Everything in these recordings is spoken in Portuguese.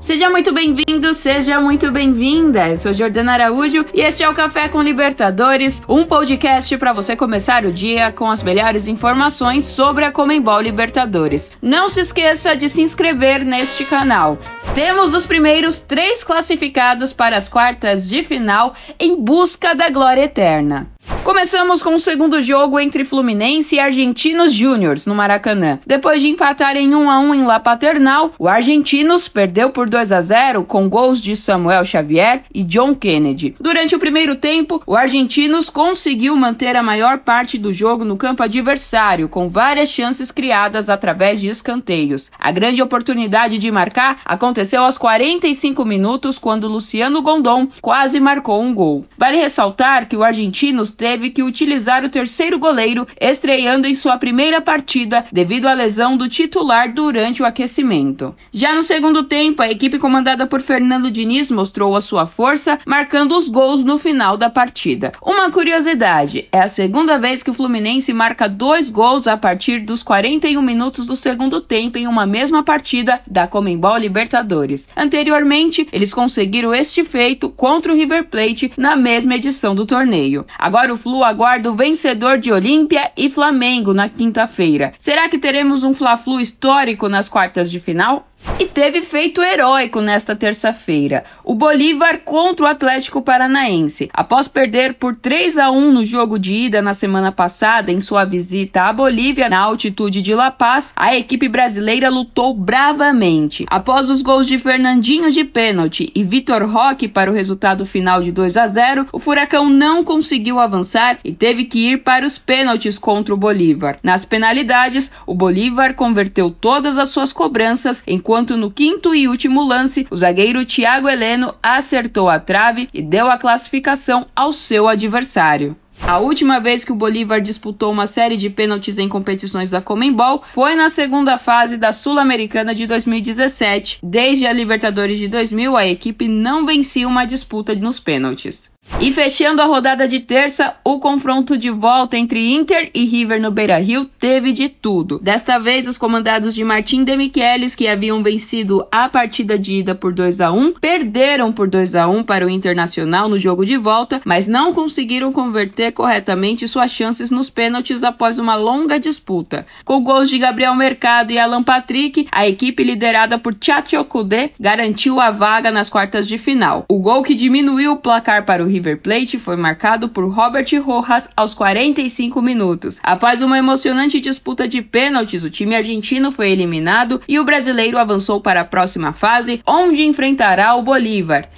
Seja muito bem-vindo, seja muito bem-vinda. Eu sou Jordana Araújo e este é o Café com Libertadores, um podcast para você começar o dia com as melhores informações sobre a Comembol Libertadores. Não se esqueça de se inscrever neste canal. Temos os primeiros três classificados para as quartas de final em busca da glória eterna. Começamos com o segundo jogo entre Fluminense e Argentinos Júniors no Maracanã. Depois de empatar em 1 a 1 em La Paternal, o Argentinos perdeu por 2 a 0 com gols de Samuel Xavier e John Kennedy. Durante o primeiro tempo, o Argentinos conseguiu manter a maior parte do jogo no campo adversário, com várias chances criadas através de escanteios. A grande oportunidade de marcar aconteceu aos 45 minutos quando Luciano Gondom quase marcou um gol. Vale ressaltar que o Argentinos teve que utilizar o terceiro goleiro, estreando em sua primeira partida devido à lesão do titular durante o aquecimento. Já no segundo tempo, a equipe comandada por Fernando Diniz mostrou a sua força, marcando os gols no final da partida. Uma curiosidade: é a segunda vez que o Fluminense marca dois gols a partir dos 41 minutos do segundo tempo em uma mesma partida da Comembol Libertadores. Anteriormente, eles conseguiram este feito contra o River Plate na mesma edição do torneio. Agora o Flu aguarda o vencedor de Olímpia e Flamengo na quinta-feira. Será que teremos um Fla-Flu histórico nas quartas de final? E teve feito heróico nesta terça-feira. O Bolívar contra o Atlético Paranaense. Após perder por 3 a 1 no jogo de ida na semana passada em sua visita à Bolívia, na altitude de La Paz, a equipe brasileira lutou bravamente. Após os gols de Fernandinho de pênalti e Vitor Roque para o resultado final de 2 a 0, o Furacão não conseguiu avançar e teve que ir para os pênaltis contra o Bolívar. Nas penalidades, o Bolívar converteu todas as suas cobranças em enquanto no quinto e último lance, o zagueiro Thiago Heleno acertou a trave e deu a classificação ao seu adversário. A última vez que o Bolívar disputou uma série de pênaltis em competições da Comembol foi na segunda fase da Sul-Americana de 2017. Desde a Libertadores de 2000, a equipe não vencia uma disputa nos pênaltis. E fechando a rodada de terça, o confronto de volta entre Inter e River no Beira-Rio teve de tudo. Desta vez, os comandados de Martim Demichelis, que haviam vencido a partida de ida por 2 a 1, perderam por 2 a 1 para o Internacional no jogo de volta, mas não conseguiram converter corretamente suas chances nos pênaltis após uma longa disputa. Com gols de Gabriel Mercado e Alan Patrick, a equipe liderada por Tchatcho Kudê garantiu a vaga nas quartas de final. O gol que diminuiu o placar para o River River Plate foi marcado por Robert Rojas aos 45 minutos. Após uma emocionante disputa de pênaltis, o time argentino foi eliminado e o brasileiro avançou para a próxima fase, onde enfrentará o Bolívar.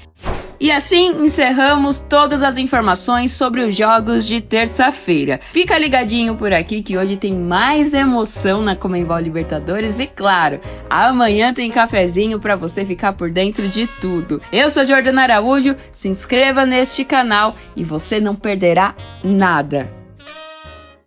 E assim encerramos todas as informações sobre os jogos de terça-feira. Fica ligadinho por aqui que hoje tem mais emoção na Comembol Libertadores e claro, amanhã tem cafezinho para você ficar por dentro de tudo. Eu sou Jordana Araújo, se inscreva neste canal e você não perderá nada.